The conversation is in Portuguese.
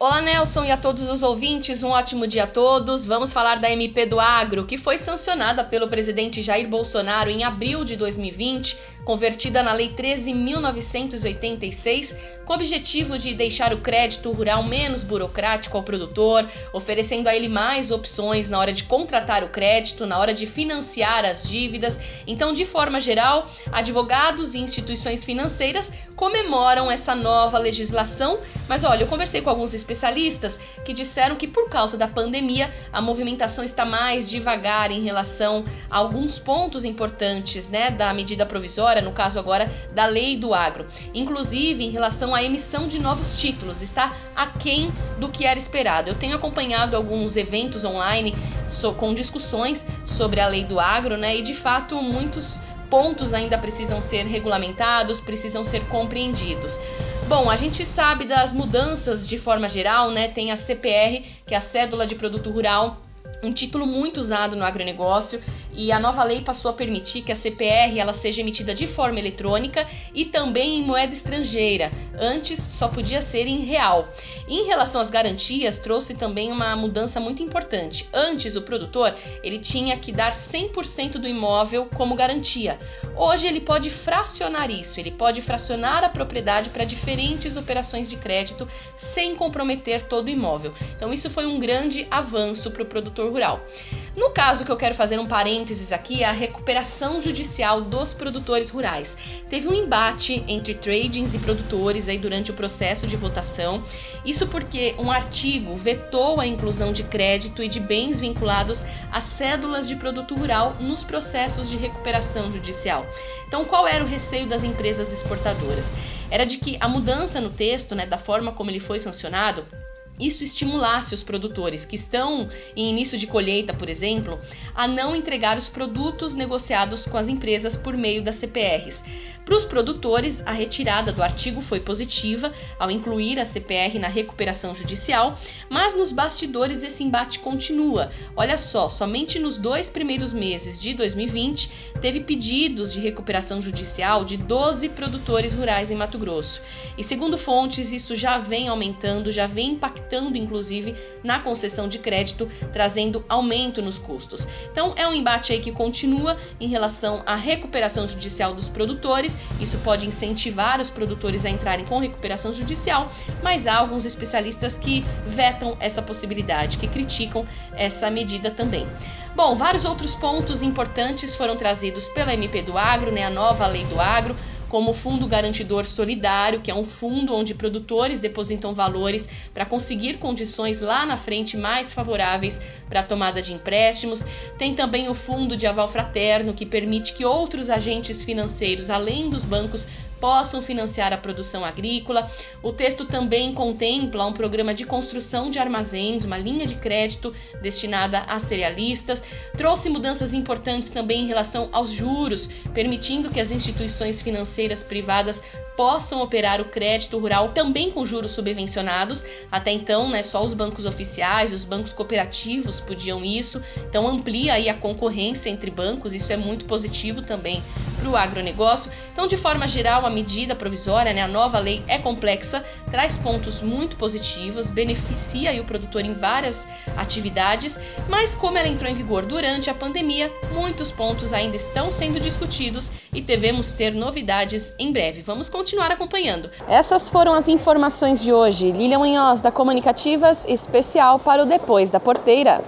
Olá, Nelson, e a todos os ouvintes, um ótimo dia a todos. Vamos falar da MP do Agro, que foi sancionada pelo presidente Jair Bolsonaro em abril de 2020, convertida na Lei 13.986, com o objetivo de deixar o crédito rural menos burocrático ao produtor, oferecendo a ele mais opções na hora de contratar o crédito, na hora de financiar as dívidas. Então, de forma geral, advogados e instituições financeiras comemoram essa nova legislação. Mas olha, eu conversei com alguns especialistas que disseram que por causa da pandemia a movimentação está mais devagar em relação a alguns pontos importantes né, da medida provisória, no caso agora da lei do agro. Inclusive em relação à emissão de novos títulos, está aquém do que era esperado. Eu tenho acompanhado alguns eventos online com discussões sobre a lei do agro, né? E de fato muitos pontos ainda precisam ser regulamentados, precisam ser compreendidos. Bom, a gente sabe das mudanças de forma geral, né? Tem a CPR, que é a Cédula de Produto Rural, um título muito usado no agronegócio e a nova lei passou a permitir que a CPR ela seja emitida de forma eletrônica e também em moeda estrangeira. Antes só podia ser em real. Em relação às garantias, trouxe também uma mudança muito importante. Antes o produtor ele tinha que dar 100% do imóvel como garantia. Hoje ele pode fracionar isso, ele pode fracionar a propriedade para diferentes operações de crédito sem comprometer todo o imóvel. Então isso foi um grande avanço para o produtor rural. No caso que eu quero fazer um parênteses aqui, é a recuperação judicial dos produtores rurais. Teve um embate entre tradings e produtores aí durante o processo de votação. Isso porque um artigo vetou a inclusão de crédito e de bens vinculados a cédulas de produto rural nos processos de recuperação judicial. Então, qual era o receio das empresas exportadoras? Era de que a mudança no texto, né, da forma como ele foi sancionado, isso estimulasse os produtores que estão em início de colheita, por exemplo, a não entregar os produtos negociados com as empresas por meio das CPRs. Para os produtores, a retirada do artigo foi positiva ao incluir a CPR na recuperação judicial, mas nos bastidores esse embate continua. Olha só, somente nos dois primeiros meses de 2020 teve pedidos de recuperação judicial de 12 produtores rurais em Mato Grosso. E segundo fontes, isso já vem aumentando, já vem impactando impactando inclusive na concessão de crédito, trazendo aumento nos custos. Então é um embate aí que continua em relação à recuperação judicial dos produtores. Isso pode incentivar os produtores a entrarem com recuperação judicial, mas há alguns especialistas que vetam essa possibilidade, que criticam essa medida também. Bom, vários outros pontos importantes foram trazidos pela MP do Agro, né, a nova lei do agro como o Fundo Garantidor Solidário, que é um fundo onde produtores depositam valores para conseguir condições lá na frente mais favoráveis para a tomada de empréstimos. Tem também o Fundo de Aval Fraterno, que permite que outros agentes financeiros, além dos bancos, possam financiar a produção agrícola. O texto também contempla um programa de construção de armazéns, uma linha de crédito destinada a cerealistas. Trouxe mudanças importantes também em relação aos juros, permitindo que as instituições financeiras privadas possam operar o crédito rural também com juros subvencionados. Até então, né, só os bancos oficiais, os bancos cooperativos podiam isso. Então amplia aí a concorrência entre bancos, isso é muito positivo também para o agronegócio. Então, de forma geral, a medida provisória, né, a nova lei é complexa, traz pontos muito positivos, beneficia o produtor em várias atividades, mas como ela entrou em vigor durante a pandemia, muitos pontos ainda estão sendo discutidos e devemos ter novidades em breve. Vamos continuar acompanhando. Essas foram as informações de hoje. Lilian Munhoz, da Comunicativas, especial para o Depois da Porteira.